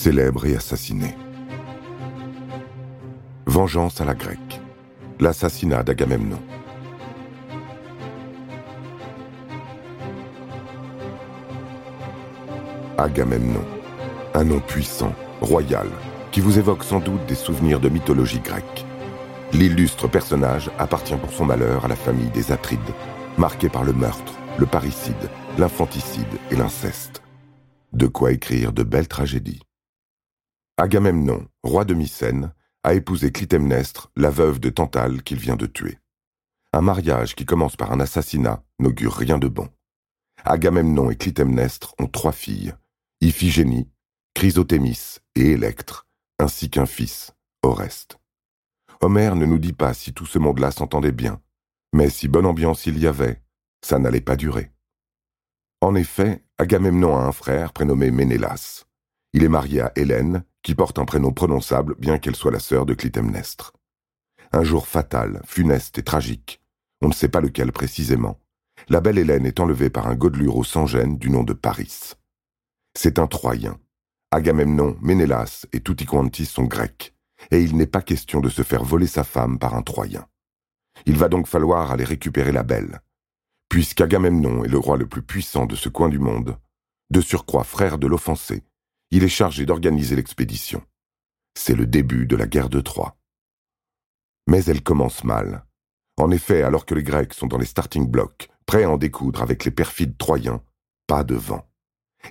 célèbre et assassiné. Vengeance à la grecque. L'assassinat d'Agamemnon. Agamemnon, un nom puissant, royal, qui vous évoque sans doute des souvenirs de mythologie grecque. L'illustre personnage appartient pour son malheur à la famille des Atrides, marquée par le meurtre, le parricide, l'infanticide et l'inceste. De quoi écrire de belles tragédies. Agamemnon, roi de Mycène, a épousé Clytemnestre, la veuve de Tantale qu'il vient de tuer. Un mariage qui commence par un assassinat n'augure rien de bon. Agamemnon et Clytemnestre ont trois filles, Iphigénie, Chrysothémis et Électre, ainsi qu'un fils, Oreste. Homère ne nous dit pas si tout ce monde-là s'entendait bien, mais si bonne ambiance il y avait, ça n'allait pas durer. En effet, Agamemnon a un frère prénommé Ménélas. Il est marié à Hélène, qui porte un prénom prononçable bien qu'elle soit la sœur de Clytemnestre. Un jour fatal, funeste et tragique, on ne sait pas lequel précisément, la belle Hélène est enlevée par un godeluro sans gêne du nom de Paris. C'est un Troyen. Agamemnon, Ménélas et Tutti quanti sont grecs, et il n'est pas question de se faire voler sa femme par un Troyen. Il va donc falloir aller récupérer la belle. Puisqu'Agamemnon est le roi le plus puissant de ce coin du monde, de surcroît frère de l'offensé, il est chargé d'organiser l'expédition. C'est le début de la guerre de Troie. Mais elle commence mal. En effet, alors que les Grecs sont dans les starting blocks, prêts à en découdre avec les perfides Troyens, pas de vent.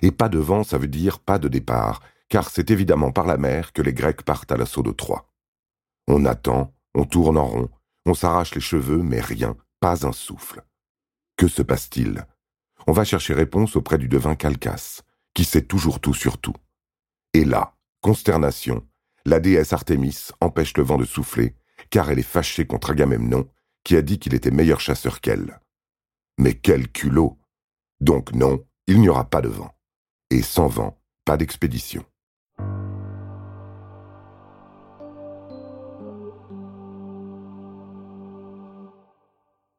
Et pas de vent, ça veut dire pas de départ, car c'est évidemment par la mer que les Grecs partent à l'assaut de Troie. On attend, on tourne en rond, on s'arrache les cheveux, mais rien, pas un souffle. Que se passe-t-il? On va chercher réponse auprès du devin Calcas, qui sait toujours tout sur tout. Et là, consternation, la déesse Artémis empêche le vent de souffler, car elle est fâchée contre Agamemnon, qui a dit qu'il était meilleur chasseur qu'elle. Mais quel culot Donc non, il n'y aura pas de vent. Et sans vent, pas d'expédition.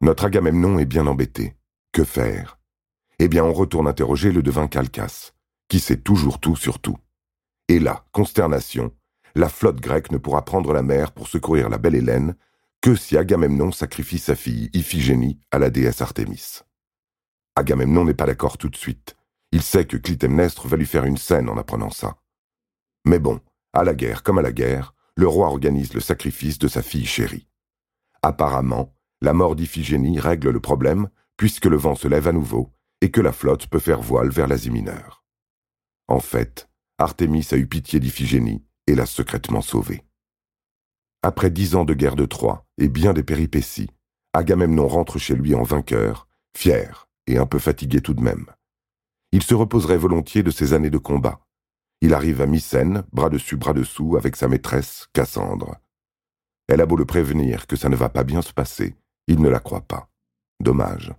Notre Agamemnon est bien embêté. Que faire? Eh bien, on retourne interroger le devin Calcas, qui sait toujours tout sur tout. Et là, consternation, la flotte grecque ne pourra prendre la mer pour secourir la belle Hélène que si Agamemnon sacrifie sa fille Iphigénie à la déesse Artémis. Agamemnon n'est pas d'accord tout de suite. Il sait que Clytemnestre va lui faire une scène en apprenant ça. Mais bon, à la guerre comme à la guerre, le roi organise le sacrifice de sa fille chérie. Apparemment, la mort d'Iphigénie règle le problème puisque le vent se lève à nouveau et que la flotte peut faire voile vers l'Asie mineure. En fait, Artémis a eu pitié d'Iphigénie et l'a secrètement sauvée. Après dix ans de guerre de Troie et bien des péripéties, Agamemnon rentre chez lui en vainqueur, fier et un peu fatigué tout de même. Il se reposerait volontiers de ses années de combat. Il arrive à Mycène, bras dessus, bras dessous, avec sa maîtresse, Cassandre. Elle a beau le prévenir que ça ne va pas bien se passer, il ne la croit pas. Dommage.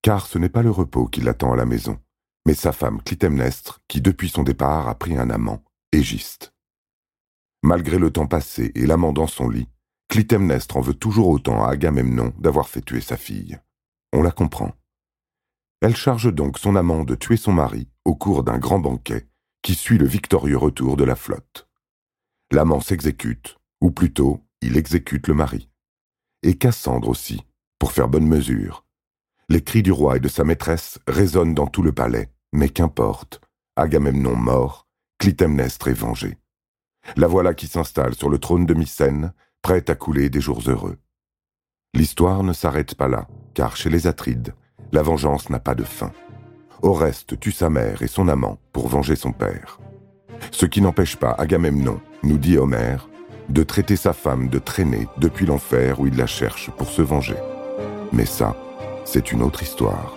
Car ce n'est pas le repos qui l'attend à la maison mais sa femme Clytemnestre, qui depuis son départ a pris un amant, Égiste. Malgré le temps passé et l'amant dans son lit, Clytemnestre en veut toujours autant à Agamemnon d'avoir fait tuer sa fille. On la comprend. Elle charge donc son amant de tuer son mari au cours d'un grand banquet qui suit le victorieux retour de la flotte. L'amant s'exécute, ou plutôt, il exécute le mari. Et Cassandre aussi, pour faire bonne mesure. Les cris du roi et de sa maîtresse résonnent dans tout le palais, mais qu'importe, Agamemnon mort, Clytemnestre est vengé. La voilà qui s'installe sur le trône de Mycène, prête à couler des jours heureux. L'histoire ne s'arrête pas là, car chez les Atrides, la vengeance n'a pas de fin. Oreste tue sa mère et son amant pour venger son père. Ce qui n'empêche pas Agamemnon, nous dit Homère, de traiter sa femme de traîner depuis l'enfer où il la cherche pour se venger. Mais ça, c'est une autre histoire.